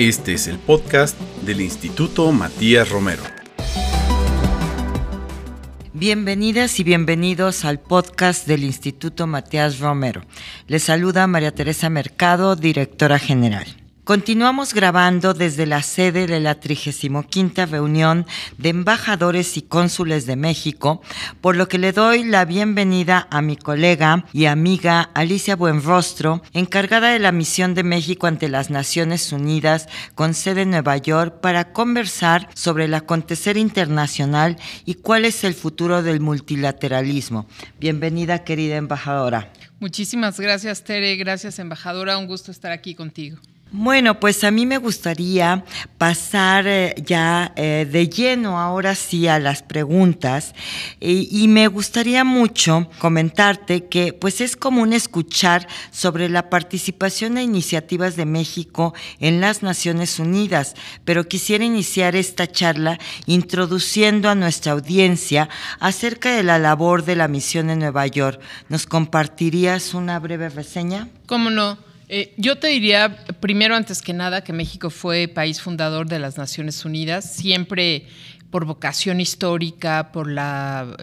Este es el podcast del Instituto Matías Romero. Bienvenidas y bienvenidos al podcast del Instituto Matías Romero. Les saluda María Teresa Mercado, directora general. Continuamos grabando desde la sede de la 35 reunión de embajadores y cónsules de México, por lo que le doy la bienvenida a mi colega y amiga Alicia Buenrostro, encargada de la misión de México ante las Naciones Unidas con sede en Nueva York para conversar sobre el acontecer internacional y cuál es el futuro del multilateralismo. Bienvenida, querida embajadora. Muchísimas gracias, Tere. Gracias, embajadora. Un gusto estar aquí contigo. Bueno, pues a mí me gustaría pasar eh, ya eh, de lleno ahora sí a las preguntas y, me gustaría mucho comentarte que pues es común escuchar sobre la participación e iniciativas de México en las Naciones Unidas, pero quisiera iniciar esta charla introduciendo a nuestra audiencia acerca de la labor de la misión en Nueva York. ¿Nos compartirías una breve reseña? ¿Cómo no? Eh, yo te diría, primero, antes que nada, que México fue país fundador de las Naciones Unidas, siempre por vocación histórica, por la,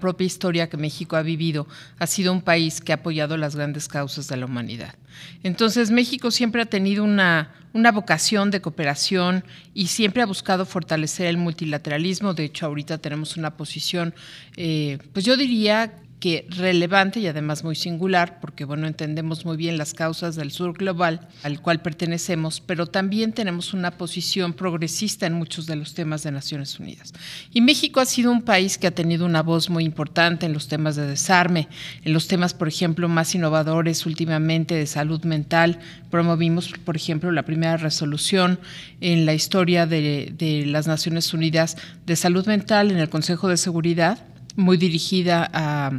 propia historia que México ha vivido, ha sido un país que ha apoyado las grandes causas de la humanidad. Entonces, México siempre ha tenido una, una vocación de cooperación y siempre ha buscado fortalecer el multilateralismo. De hecho, ahorita tenemos una posición, eh, pues yo diría que relevante y además muy singular, porque bueno, entendemos muy bien las causas del sur global al cual pertenecemos, pero también tenemos una posición progresista en muchos de los temas de Naciones Unidas. Y México ha sido un país que ha tenido una voz muy importante en los temas de desarme, en los temas, por ejemplo, más innovadores últimamente de salud mental. Promovimos, por ejemplo, la primera resolución en la historia de, de las Naciones Unidas de salud mental en el Consejo de Seguridad muy dirigida a,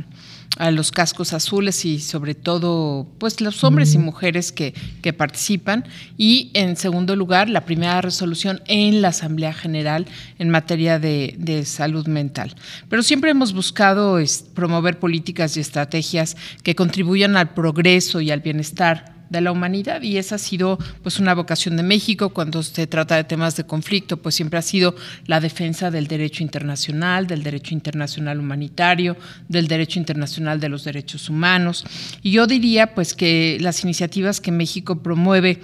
los cascos azules y sobre todo pues los hombres y mujeres que, participan y en segundo lugar la primera resolución en la Asamblea General en materia de, de salud mental. Pero siempre hemos buscado promover políticas y estrategias que contribuyan al progreso y al bienestar de la humanidad y esa ha sido pues una vocación de México cuando se trata de temas de conflicto, pues siempre ha sido la defensa del derecho internacional, del derecho internacional humanitario, del derecho internacional de los derechos humanos. Y yo diría pues que las iniciativas que México promueve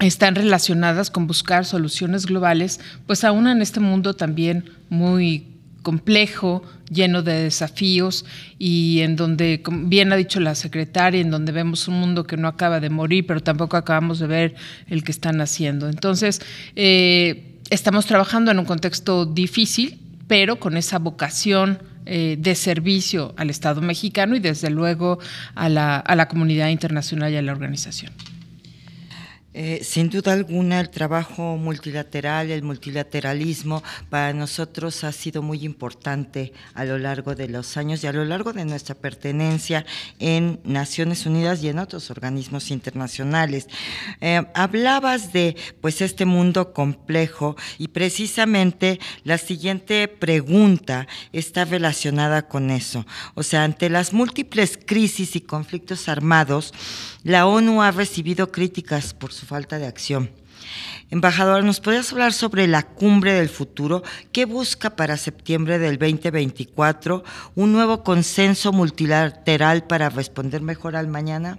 están relacionadas con buscar soluciones globales, pues aún en este mundo también muy complejo, lleno de desafíos y en donde, bien ha dicho la secretaria, en donde vemos un mundo que no acaba de morir, pero tampoco acabamos de ver el que están haciendo. Entonces, eh, estamos trabajando en un contexto difícil, pero con esa vocación eh, de servicio al Estado mexicano y desde luego a la, a la comunidad internacional y a la organización. Eh, sin duda alguna, el trabajo multilateral, el multilateralismo, para nosotros ha sido muy importante a lo largo de los años y a lo largo de nuestra pertenencia en Naciones Unidas y en otros organismos internacionales. Eh, hablabas de pues este mundo complejo y precisamente la siguiente pregunta está relacionada con eso. O sea, ante las múltiples crisis y conflictos armados, la ONU ha recibido críticas por su falta de acción. Embajador, ¿nos podrías hablar sobre la cumbre del futuro? ¿Qué busca para septiembre del 2024? ¿Un nuevo consenso multilateral para responder mejor al mañana?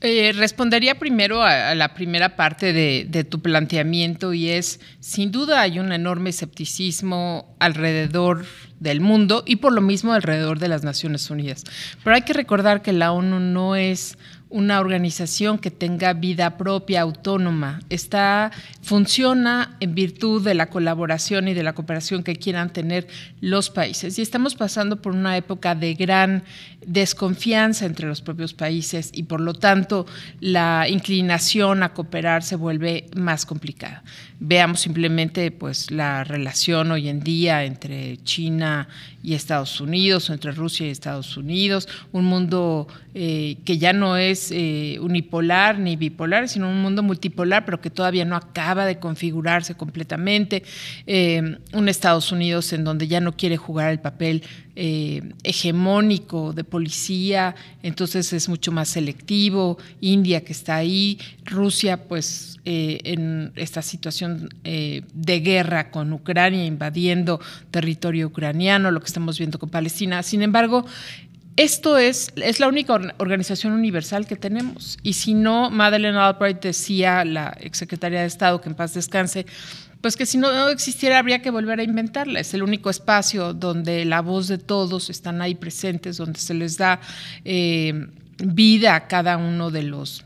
Eh, respondería primero a, la primera parte de, de, tu planteamiento y es, sin duda hay un enorme escepticismo alrededor del mundo y por lo mismo alrededor de las Naciones Unidas. Pero hay que recordar que la ONU no es una organización que tenga vida propia, autónoma. Está, funciona en virtud de la colaboración y de la cooperación que quieran tener los países. Y estamos pasando por una época de gran desconfianza entre los propios países y por lo tanto la inclinación a cooperar se vuelve más complicada. Veamos simplemente pues la relación hoy en día entre China y Estados Unidos o entre Rusia y Estados Unidos, un mundo eh, que ya no es eh, unipolar ni bipolar, sino un mundo multipolar, pero que todavía no acaba de configurarse completamente. un Estados Unidos en donde ya no quiere jugar el papel hegemónico de policía, entonces es mucho más selectivo. India que está ahí, Rusia pues en esta situación de guerra con Ucrania invadiendo territorio ucraniano, lo que estamos viendo con Palestina. Sin embargo, esto es, es la única organización universal que tenemos. Y si no, Madeleine Albright decía, la exsecretaria de Estado, que en paz descanse, pues que si no existiera habría que volver a inventarla. Es el único espacio donde la voz de todos están ahí presentes, donde se les da eh, vida a cada uno de los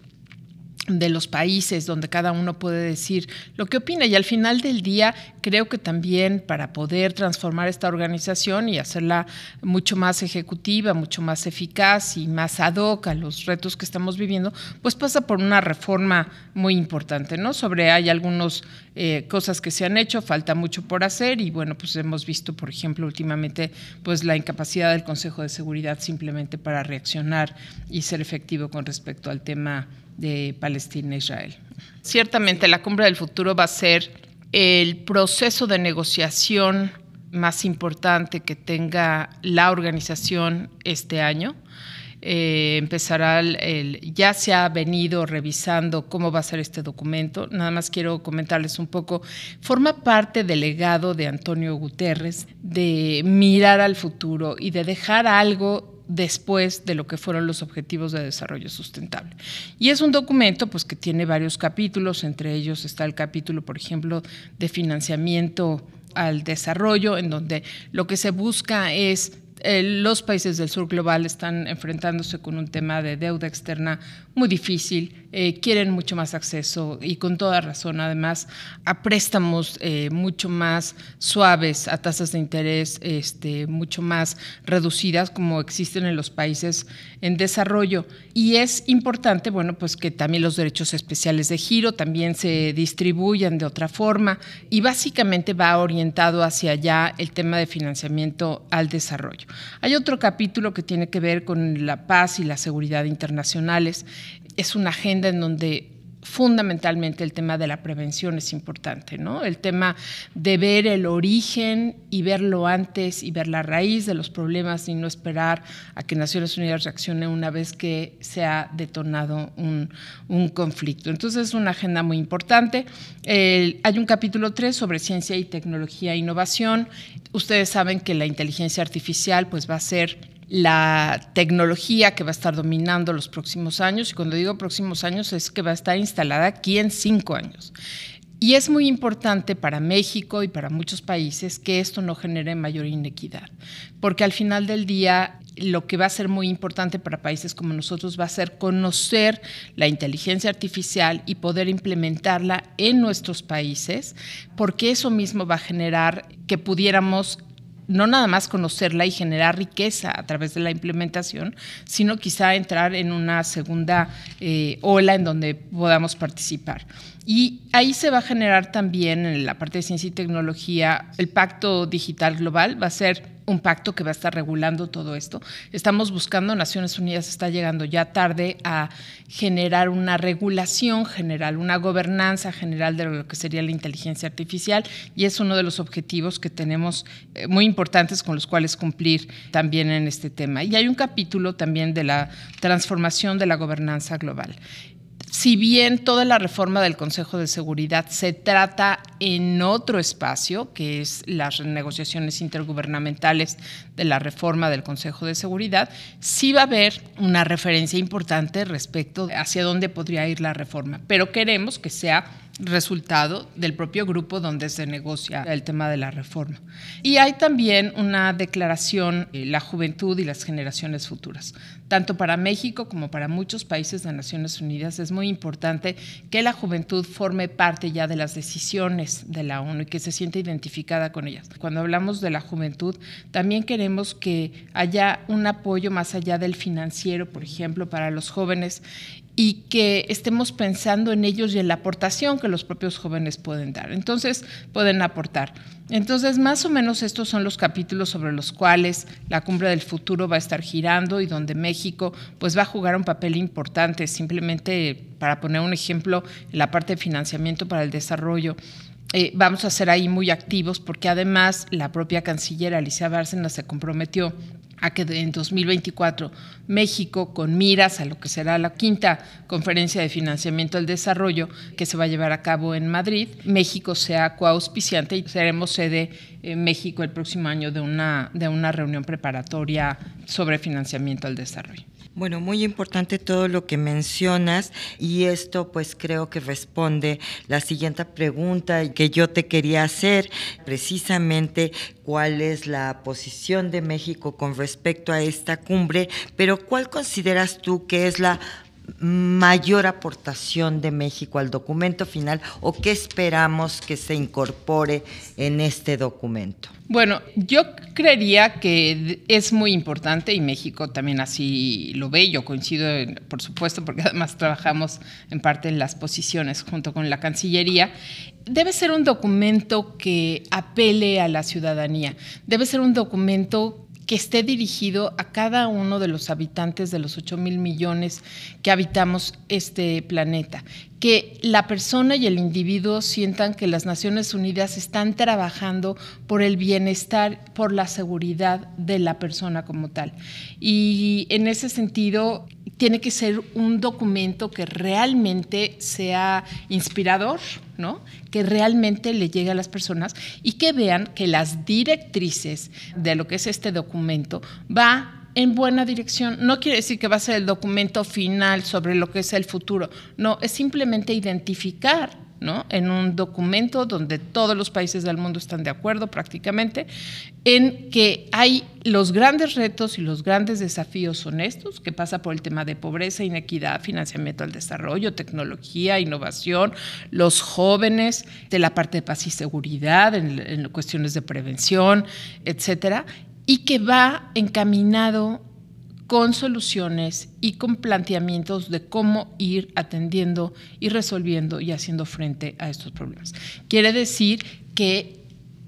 de los países donde cada uno puede decir lo que opina y al final del día creo que también para poder transformar esta organización y hacerla mucho más ejecutiva, mucho más eficaz y más ad hoc a los retos que estamos viviendo, pues pasa por una reforma muy importante, ¿no? Sobre hay algunas eh, cosas que se han hecho, falta mucho por hacer y bueno, pues hemos visto, por ejemplo, últimamente pues la incapacidad del Consejo de Seguridad simplemente para reaccionar y ser efectivo con respecto al tema de Palestina e Israel. Ciertamente la cumbre del futuro va a ser el proceso de negociación más importante que tenga la organización este año. Eh, empezará el, ya se ha venido revisando cómo va a ser este documento. Nada más quiero comentarles un poco. Forma parte del legado de Antonio Guterres de mirar al futuro y de dejar algo después de lo que fueron los objetivos de desarrollo sustentable. Y es un documento pues, que tiene varios capítulos, entre ellos está el capítulo, por ejemplo, de financiamiento al desarrollo, en donde lo que se busca es eh, los países del sur global están enfrentándose con un tema de deuda externa muy difícil, eh, quieren mucho más acceso y con toda razón además a préstamos eh, mucho más suaves, a tasas de interés este, mucho más reducidas como existen en los países en desarrollo. Y es importante, bueno, pues que también los derechos especiales de giro también se distribuyan de otra forma y básicamente va orientado hacia allá el tema de financiamiento al desarrollo. Hay otro capítulo que tiene que ver con la paz y la seguridad internacionales es una agenda en donde fundamentalmente el tema de la prevención es importante, ¿no? El tema de ver el origen y verlo antes y ver la raíz de los problemas y no esperar a que Naciones Unidas reaccione una vez que se ha detonado un, conflicto. Entonces es una agenda muy importante. hay un capítulo 3 sobre ciencia y tecnología e innovación. Ustedes saben que la inteligencia artificial pues va a ser la tecnología que va a estar dominando los próximos años, y cuando digo próximos años es que va a estar instalada aquí en cinco años. Y es muy importante para México y para muchos países que esto no genere mayor inequidad, porque al final del día lo que va a ser muy importante para países como nosotros va a ser conocer la inteligencia artificial y poder implementarla en nuestros países, porque eso mismo va a generar que pudiéramos no nada más conocerla y generar riqueza a través de la implementación, sino quizá entrar en una segunda eh, ola en donde podamos participar. Y ahí se va a generar también en la parte de ciencia y tecnología el pacto digital global, va a ser un pacto que va a estar regulando todo esto. Estamos buscando, Naciones Unidas está llegando ya tarde a generar una regulación general, una gobernanza general de lo que sería la inteligencia artificial y es uno de los objetivos que tenemos eh, muy importantes con los cuales cumplir también en este tema. Y hay un capítulo también de la transformación de la gobernanza global si bien toda la reforma del Consejo de Seguridad se trata en otro espacio, que es las negociaciones intergubernamentales de la reforma del Consejo de Seguridad, sí va a haber una referencia importante respecto hacia dónde podría ir la reforma, pero queremos que sea resultado del propio grupo donde se negocia el tema de la reforma. Y hay también una declaración, la juventud y las generaciones futuras. Tanto para México como para muchos países de Naciones Unidas es muy importante que la juventud forme parte ya de las decisiones de la ONU y que se siente identificada con ellas. Cuando hablamos de la juventud, también queremos que haya un apoyo más allá del financiero, por ejemplo, para los jóvenes y que estemos pensando en ellos y en la aportación que los propios jóvenes pueden dar. Entonces, pueden aportar. Entonces, más o menos estos son los capítulos sobre los cuales la cumbre del futuro va a estar girando y donde México pues va a jugar un papel importante, simplemente para poner un ejemplo, en la parte de financiamiento para el desarrollo. Eh, vamos a ser ahí muy activos porque además la propia canciller Alicia Bárcena se comprometió a que en 2024 México, con miras a lo que será la quinta conferencia de financiamiento del desarrollo que se va a llevar a cabo en Madrid, México sea coauspiciante y seremos sede en México el próximo año de una, de una reunión preparatoria sobre financiamiento al desarrollo. Bueno, muy importante todo lo que mencionas y esto pues creo que responde la siguiente pregunta que yo te quería hacer, precisamente cuál es la posición de México con respecto a esta cumbre, pero ¿cuál consideras tú que es la mayor aportación de México al documento final o qué esperamos que se incorpore en este documento? Bueno, yo creería que es muy importante y México también así lo ve. Yo coincido, por supuesto, porque además trabajamos en parte en las posiciones junto con la Cancillería. Debe ser un documento que apele a la ciudadanía. Debe ser un documento que esté dirigido a cada uno de los habitantes de los 8 mil millones que habitamos este planeta. Que la persona y el individuo sientan que las Naciones Unidas están trabajando por el bienestar, por la seguridad de la persona como tal. Y en ese sentido, tiene que ser un documento que realmente sea inspirador, ¿no? que realmente le llegue a las personas y que vean que las directrices de lo que es este documento va en buena dirección. No quiere decir que va a ser el documento final sobre lo que es el futuro, no, es simplemente identificar en un documento donde todos los países del mundo están de acuerdo prácticamente, en que hay los grandes retos y los grandes desafíos son estos, que pasa por el tema de pobreza, inequidad, financiamiento al desarrollo, tecnología, innovación, los jóvenes, de la parte de paz y seguridad, en, en cuestiones de prevención, etcétera, y que va encaminado con soluciones y con planteamientos de cómo ir atendiendo y resolviendo y haciendo frente a estos problemas. Quiere decir que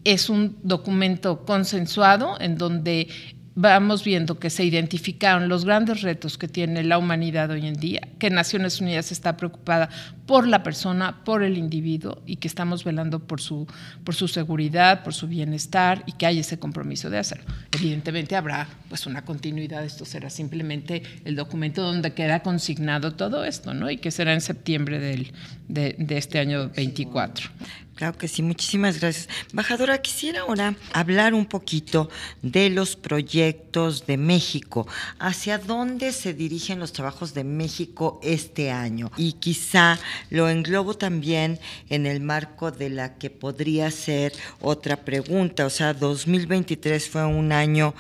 es un documento consensuado en donde vamos viendo que se identificaron los grandes retos que tiene la humanidad hoy en día, que Naciones Unidas está preocupada por la persona, por el individuo y que estamos velando por su, por su seguridad, por su bienestar y que hay ese compromiso de hacerlo. Evidentemente habrá pues una continuidad, esto será simplemente el documento donde queda consignado todo esto, ¿no? Y que será en septiembre del, de, de este año 24. Claro que sí, muchísimas gracias. Embajadora, quisiera ahora hablar un poquito de los proyectos de México. ¿Hacia dónde se dirigen los trabajos de México este año? Y quizá lo englobo también en el marco de la que podría ser otra pregunta. O sea, 2023 fue un año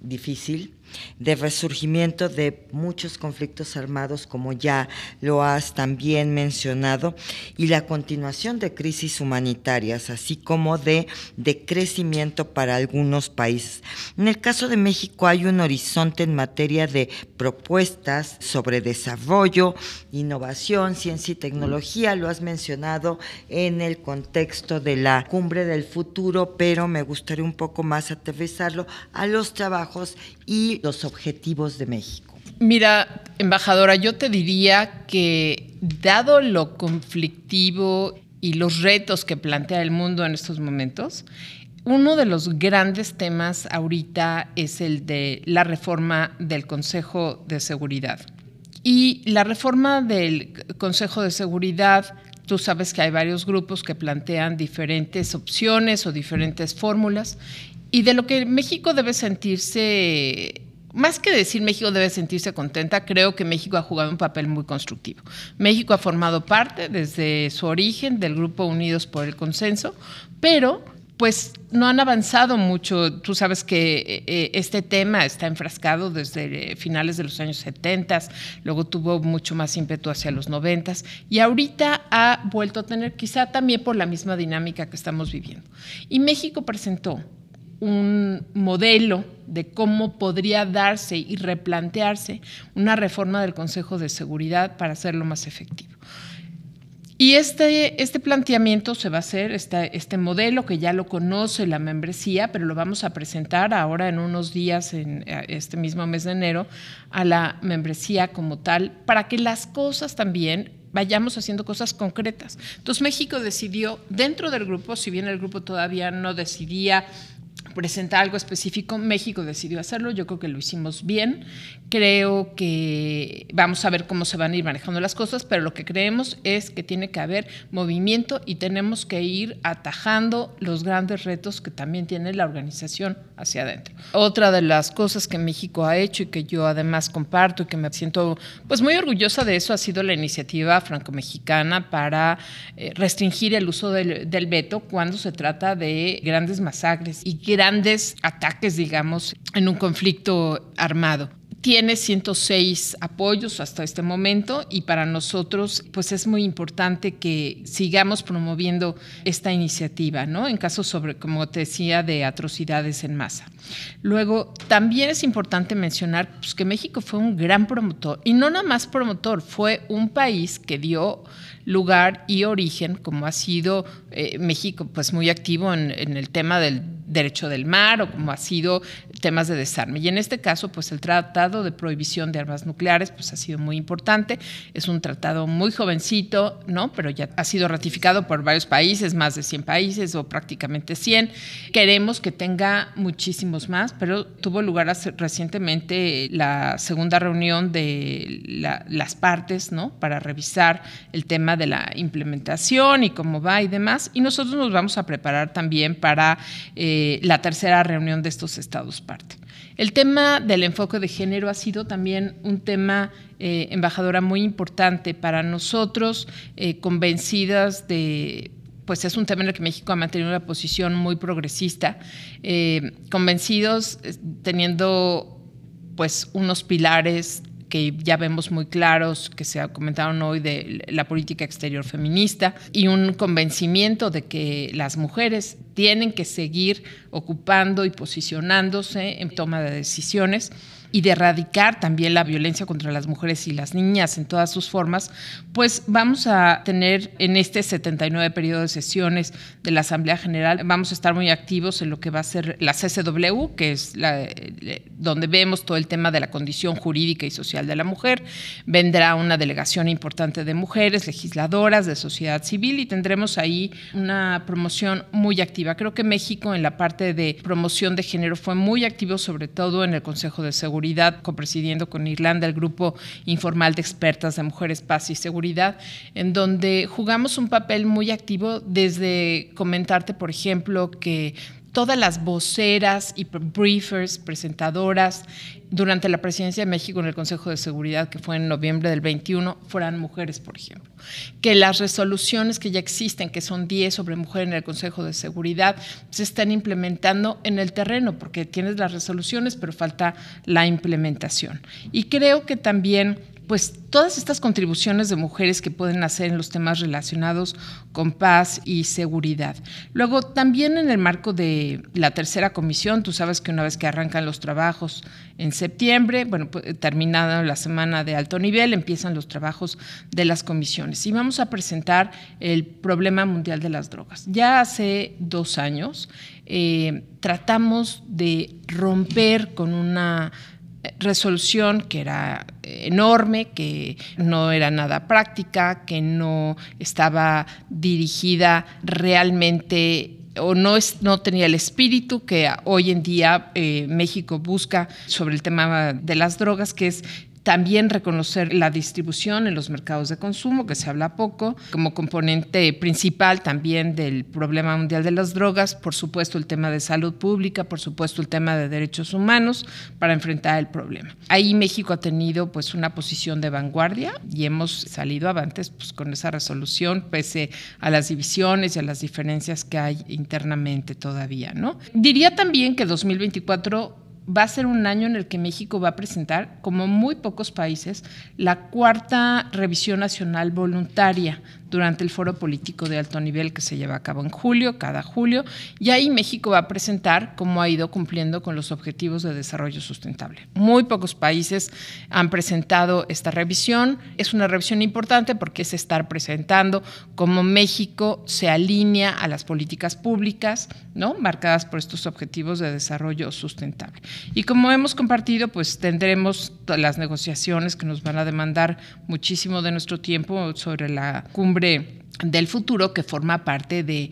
difícil, de resurgimiento de muchos conflictos armados, como ya lo has también mencionado, y la continuación de crisis humanitarias, así como de decrecimiento para algunos países. En el caso de México hay un horizonte en materia de propuestas sobre desarrollo, innovación, ciencia y tecnología, lo has mencionado en el contexto de la cumbre del futuro, pero me gustaría un poco más aterrizarlo a los trabajos y los objetivos de México? Mira, embajadora, yo te diría que dado lo conflictivo y los retos que plantea el mundo en estos momentos, uno de los grandes temas ahorita es el de la reforma del Consejo de Seguridad. Y la reforma del Consejo de Seguridad, tú sabes que hay varios grupos que plantean diferentes opciones o diferentes fórmulas. Y de lo que México debe sentirse más que decir México debe sentirse contenta, creo que México ha jugado un papel muy constructivo. México ha formado parte desde su origen del Grupo Unidos por el Consenso, pero pues no han avanzado mucho. Tú sabes que eh, eh, este tema está enfrascado desde finales de los años 70, luego tuvo mucho más ímpetu hacia los 90 y ahorita ha vuelto a tener, quizá también por la misma dinámica que estamos viviendo. Y México presentó un modelo de cómo podría darse y replantearse una reforma del Consejo de Seguridad para hacerlo más efectivo. Y este, este planteamiento se va a hacer, este, este modelo que ya lo conoce la membresía, pero lo vamos a presentar ahora en unos días, en este mismo mes de enero, a la membresía como tal, para que las cosas también vayamos haciendo cosas concretas. Entonces México decidió, dentro del grupo, si bien el grupo todavía no decidía presentar algo específico. México decidió hacerlo, yo creo que lo hicimos bien. Creo que vamos a ver cómo se van a ir manejando las cosas, pero lo que creemos es que tiene que haber movimiento y tenemos que ir atajando los grandes retos que también tiene la organización hacia adentro. Otra de las cosas que México ha hecho y que yo además comparto y que me siento pues muy orgullosa de eso ha sido la iniciativa franco-mexicana para eh, restringir el uso del, del veto cuando se trata de grandes masacres y grandes grandes ataques, digamos, en un conflicto armado tiene 106 apoyos hasta este momento y para nosotros pues es muy importante que sigamos promoviendo esta iniciativa, ¿no? En casos sobre, como te decía, de atrocidades en masa. Luego, también es importante mencionar pues, que México fue un gran promotor y no nada más promotor, fue un país que dio lugar y origen, como ha sido eh, México, pues muy activo en, en, el tema del derecho del mar o como ha sido temas de desarme. Y en este caso, pues el Tratado de Prohibición de Armas Nucleares, pues ha sido muy importante. Es un tratado muy jovencito, ¿no? Pero ya ha sido ratificado por varios países, más de 100 países o prácticamente 100. Queremos que tenga muchísimos más, pero tuvo lugar hace, recientemente la segunda reunión de la, las partes, ¿no? Para revisar el tema de la implementación y cómo va y demás. Y nosotros nos vamos a preparar también para eh, la tercera reunión de estos estados parte. El tema del enfoque de género ha sido también un tema, eh, embajadora, muy importante para nosotros, eh, convencidas de pues es un tema en el que México ha mantenido una posición muy progresista, convencidos teniendo pues unos pilares que ya vemos muy claros, que se comentaron hoy de la política exterior feminista, y un convencimiento de que las mujeres tienen que seguir ocupando y posicionándose en toma de decisiones y de erradicar también la violencia contra las mujeres y las niñas en todas sus formas, pues vamos a tener en este 79 periodo de sesiones de la Asamblea General, vamos a estar muy activos en lo que va a ser la CCW, que es la, eh, donde vemos todo el tema de la condición jurídica y social de la mujer. Vendrá una delegación importante de mujeres, legisladoras, de sociedad civil y tendremos ahí una promoción muy activa. Creo que México en la parte de promoción de género fue muy activo, sobre todo en el Consejo de Seguridad Seguridad, copresidiendo con Irlanda el grupo informal de expertas de mujeres, paz y seguridad, en donde jugamos un papel muy activo desde comentarte, por ejemplo, que todas las voceras y briefers, presentadoras durante la presidencia de México en el Consejo de Seguridad, que fue en noviembre del 21, fueran mujeres, por ejemplo. Que las resoluciones que ya existen, que son 10 sobre mujer en el Consejo de Seguridad, se están implementando en el terreno, porque tienes las resoluciones, pero falta la implementación. Y creo que también pues todas estas contribuciones de mujeres que pueden hacer en los temas relacionados con paz y seguridad. Luego, también en el marco de la tercera comisión, tú sabes que una vez que arrancan los trabajos en septiembre, bueno, pues, terminada la semana de alto nivel, empiezan los trabajos de las comisiones. Y vamos a presentar el problema mundial de las drogas. Ya hace dos años eh, tratamos de romper con una resolución que era enorme, que no era nada práctica, que no estaba dirigida realmente o no, es, no tenía el espíritu que hoy en día eh, México busca sobre el tema de las drogas, que es también reconocer la distribución en los mercados de consumo, que se habla poco, como componente principal también del problema mundial de las drogas, por supuesto el tema de salud pública, por supuesto el tema de derechos humanos para enfrentar el problema. Ahí México ha tenido pues una posición de vanguardia y hemos salido avantes pues, con esa resolución pese a las divisiones y a las diferencias que hay internamente todavía, ¿no? Diría también que 2024 va a ser un año en el que México va a presentar, como muy pocos países, la cuarta revisión nacional voluntaria durante el foro político de alto nivel que se lleva a cabo en julio, cada julio, y ahí México va a presentar cómo ha ido cumpliendo con los objetivos de desarrollo sustentable. Muy pocos países han presentado esta revisión. Es una revisión importante porque es estar presentando cómo México se alinea a las políticas públicas, ¿no? marcadas por estos objetivos de desarrollo sustentable. Y como hemos compartido, pues tendremos las negociaciones que nos van a demandar muchísimo de nuestro tiempo sobre la cumbre del futuro que forma parte de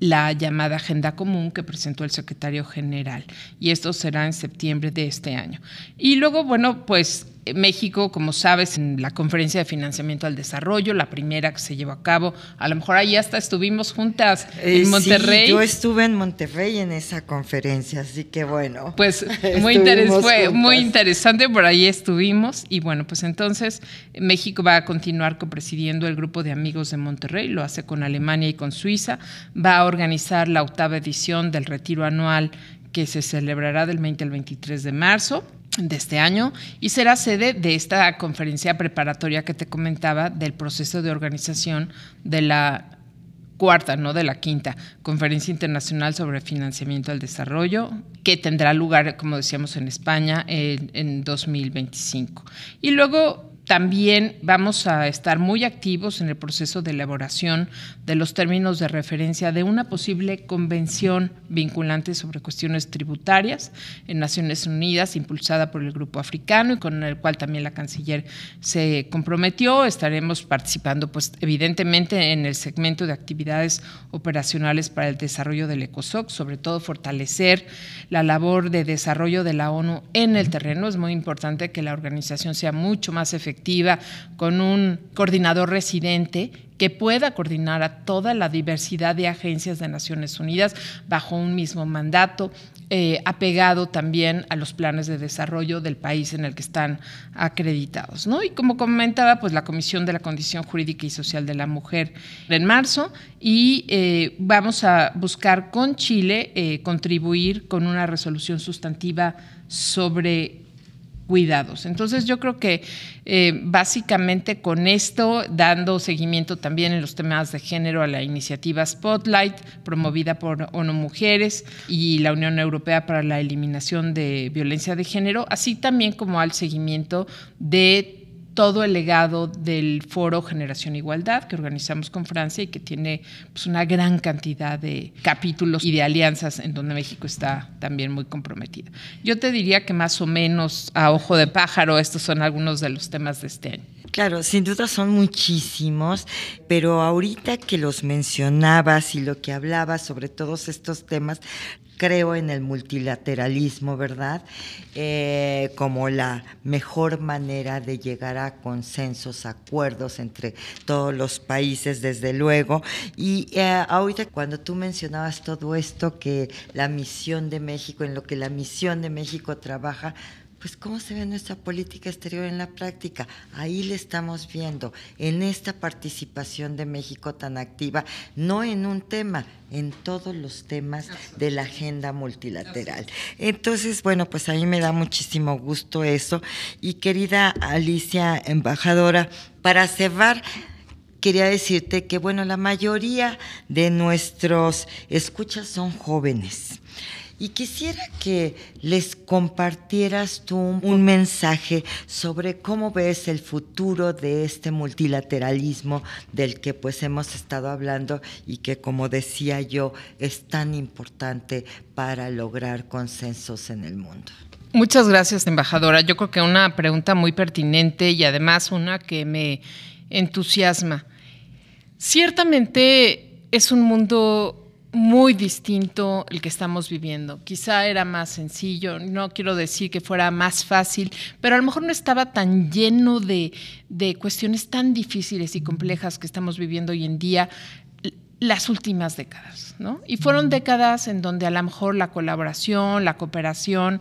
la llamada Agenda Común que presentó el secretario general. Y esto será en septiembre de este año. Y luego, bueno, pues México, como sabes, en la conferencia de financiamiento al desarrollo, la primera que se llevó a cabo, a lo mejor ahí hasta estuvimos juntas en eh, Monterrey. Sí, yo estuve en Monterrey en esa conferencia, así que bueno. Pues muy fue muy interesante, por ahí estuvimos y bueno, pues entonces México va a continuar copresidiendo el grupo de amigos de Monterrey, lo hace con Alemania y con Suiza, va a organizar la octava edición del retiro anual que se celebrará del 20 al 23 de marzo de este año y será sede de esta conferencia preparatoria que te comentaba del proceso de organización de la cuarta, no de la quinta, Conferencia Internacional sobre Financiamiento al Desarrollo, que tendrá lugar, como decíamos, en España en, en 2025. Y luego también vamos a estar muy activos en el proceso de elaboración de los términos de referencia de una posible convención vinculante sobre cuestiones tributarias en Naciones Unidas, impulsada por el Grupo Africano y con el cual también la canciller se comprometió. Estaremos participando, pues, evidentemente, en el segmento de actividades operacionales para el desarrollo del ECOSOC, sobre todo fortalecer la labor de desarrollo de la ONU en el terreno. Es muy importante que la organización sea mucho más efectiva con un coordinador residente que pueda coordinar a toda la diversidad de agencias de Naciones Unidas bajo un mismo mandato, eh, apegado también a los planes de desarrollo del país en el que están acreditados. ¿no? Y como comentaba, pues la Comisión de la Condición Jurídica y Social de la Mujer en marzo y eh, vamos a buscar con Chile eh, contribuir con una resolución sustantiva sobre cuidados. Entonces yo creo que eh, básicamente con esto, dando seguimiento también en los temas de género a la iniciativa Spotlight, promovida por ONU Mujeres y la Unión Europea para la Eliminación de Violencia de Género, así también como al seguimiento de todo el legado del foro Generación Igualdad que organizamos con Francia y que tiene pues, una gran cantidad de capítulos y de alianzas en donde México está también muy comprometido. Yo te diría que más o menos a ojo de pájaro estos son algunos de los temas de este año. Claro, sin duda son muchísimos, pero ahorita que los mencionabas y lo que hablabas sobre todos estos temas, creo en el multilateralismo, ¿verdad? Eh, como la mejor manera de llegar a consensos, acuerdos entre todos los países, desde luego. Y eh, ahorita cuando tú mencionabas todo esto, que la misión de México, en lo que la misión de México trabaja, pues cómo se ve nuestra política exterior en la práctica. Ahí le estamos viendo, en esta participación de México tan activa, no en un tema, en todos los temas de la agenda multilateral. Entonces, bueno, pues a mí me da muchísimo gusto eso. Y querida Alicia, embajadora, para cerrar, quería decirte que, bueno, la mayoría de nuestros escuchas son jóvenes. Y quisiera que les compartieras tú un mensaje sobre cómo ves el futuro de este multilateralismo del que pues hemos estado hablando y que como decía yo es tan importante para lograr consensos en el mundo. Muchas gracias, embajadora. Yo creo que una pregunta muy pertinente y además una que me entusiasma. Ciertamente es un mundo muy distinto el que estamos viviendo. Quizá era más sencillo, no quiero decir que fuera más fácil, pero a lo mejor no estaba tan lleno de, de cuestiones tan difíciles y complejas que estamos viviendo hoy en día las últimas décadas, ¿no? Y fueron décadas en donde a lo mejor la colaboración, la cooperación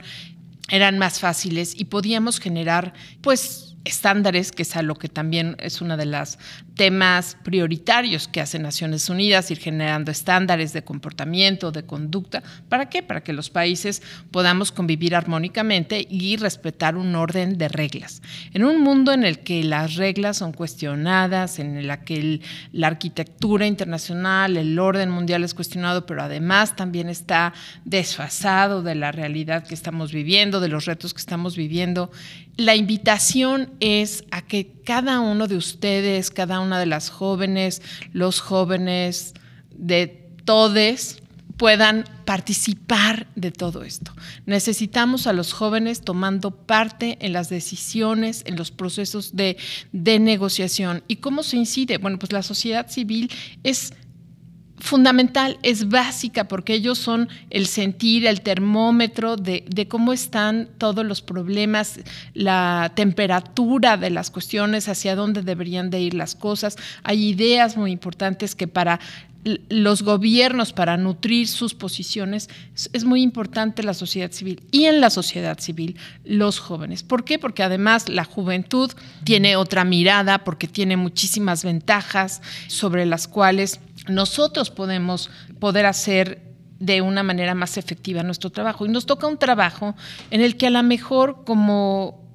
eran más fáciles y podíamos generar, pues, estándares, que es a lo que también es uno de los temas prioritarios que hace Naciones Unidas, ir generando estándares de comportamiento, de conducta. ¿Para qué? Para que los países podamos convivir armónicamente y respetar un orden de reglas. En un mundo en el que las reglas son cuestionadas, en el que la arquitectura internacional, el orden mundial es cuestionado, pero además también está desfasado de la realidad que estamos viviendo, de los retos que estamos viviendo, la invitación es a que cada uno de ustedes, cada una de las jóvenes, los jóvenes, de todes, puedan participar de todo esto. Necesitamos a los jóvenes tomando parte en las decisiones, en los procesos de, de negociación. ¿Y cómo se incide? Bueno, pues la sociedad civil es fundamental, es básica, porque ellos son el sentir, el termómetro de, cómo están todos los problemas, la temperatura de las cuestiones, hacia dónde deberían de ir las cosas. Hay ideas muy importantes que para los gobiernos para nutrir sus posiciones, es muy importante la sociedad civil y en la sociedad civil los jóvenes. ¿Por qué? Porque además la juventud tiene otra mirada, porque tiene muchísimas ventajas sobre las cuales nosotros podemos poder hacer de una manera más efectiva nuestro trabajo. Y nos toca un trabajo en el que a lo mejor como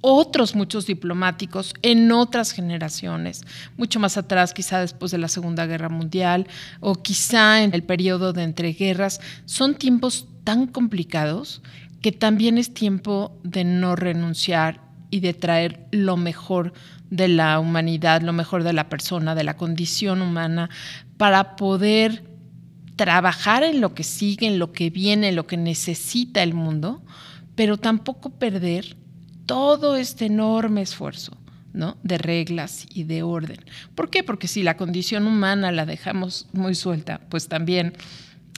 otros muchos diplomáticos en otras generaciones, mucho más atrás, quizá después de la Segunda Guerra Mundial o quizá en el periodo de entreguerras, son tiempos tan complicados que también es tiempo de no renunciar y de traer lo mejor de la humanidad, lo mejor de la persona, de la condición humana, para poder trabajar en lo que sigue, en lo que viene, en lo que necesita el mundo, pero tampoco perder todo este enorme esfuerzo ¿no? de reglas y de orden. ¿Por qué? Porque si la condición humana la dejamos muy suelta, pues también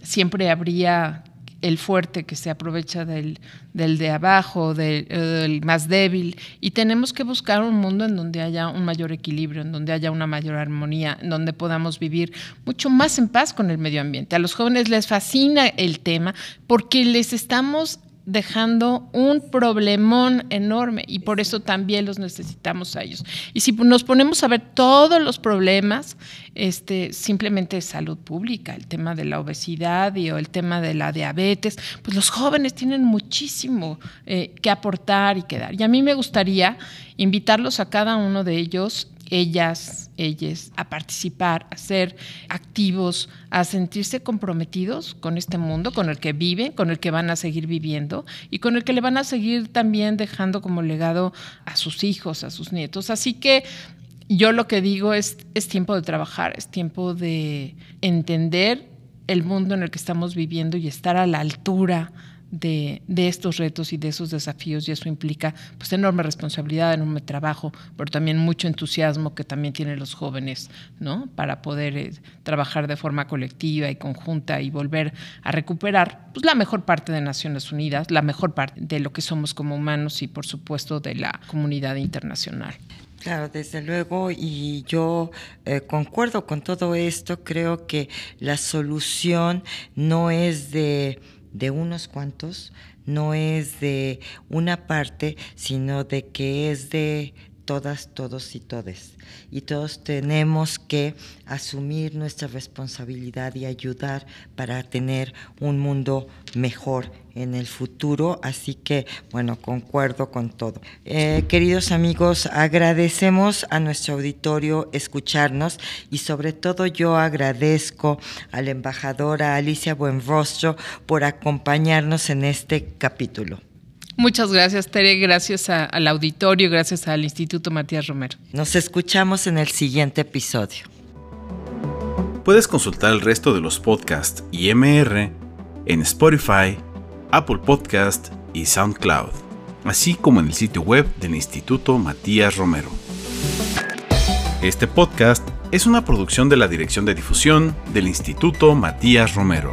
siempre habría el fuerte que se aprovecha del, de abajo, del, más débil, y tenemos que buscar un mundo en donde haya un mayor equilibrio, en donde haya una mayor armonía, en donde podamos vivir mucho más en paz con el medio ambiente. A los jóvenes les fascina el tema porque les estamos dejando un problemón enorme y por eso también los necesitamos a ellos. Y si nos ponemos a ver todos los problemas, este, simplemente salud pública, el tema de la obesidad y, o el tema de la diabetes, pues los jóvenes tienen muchísimo eh, que aportar y que dar. Y a mí me gustaría invitarlos a cada uno de ellos ellas, ellas, a participar, a ser activos, a sentirse comprometidos con este mundo, con el que viven, con el que van a seguir viviendo y con el que le van a seguir también dejando como legado a sus hijos, a sus nietos. Así que yo lo que digo es, es tiempo de trabajar, es tiempo de entender el mundo en el que estamos viviendo y estar a la altura de, estos retos y de esos desafíos y eso implica pues enorme responsabilidad, enorme trabajo, pero también mucho entusiasmo que también tienen los jóvenes, ¿no? Para poder eh, trabajar de forma colectiva y conjunta y volver a recuperar pues, la mejor parte de Naciones Unidas, la mejor parte de lo que somos como humanos y por supuesto de la comunidad internacional. Claro, desde luego, y yo eh, concuerdo con todo esto, creo que la solución no es de de unos cuantos, no es de una parte, sino de que es de todas, todos y todes. Y todos tenemos que asumir nuestra responsabilidad y ayudar para tener un mundo mejor en el futuro. Así que, bueno, concuerdo con todo. Eh, queridos amigos, agradecemos a nuestro auditorio escucharnos y sobre todo yo agradezco a la embajadora Alicia Buenrostro por acompañarnos en este capítulo. Muchas gracias, Tere. Gracias al auditorio, gracias al Instituto Matías Romero. Nos escuchamos en el siguiente episodio. Puedes consultar el resto de los podcasts y MR en Spotify, Apple Podcast y SoundCloud, así como en el sitio web del Instituto Matías Romero. Este podcast es una producción de la Dirección de Difusión del Instituto Matías Romero.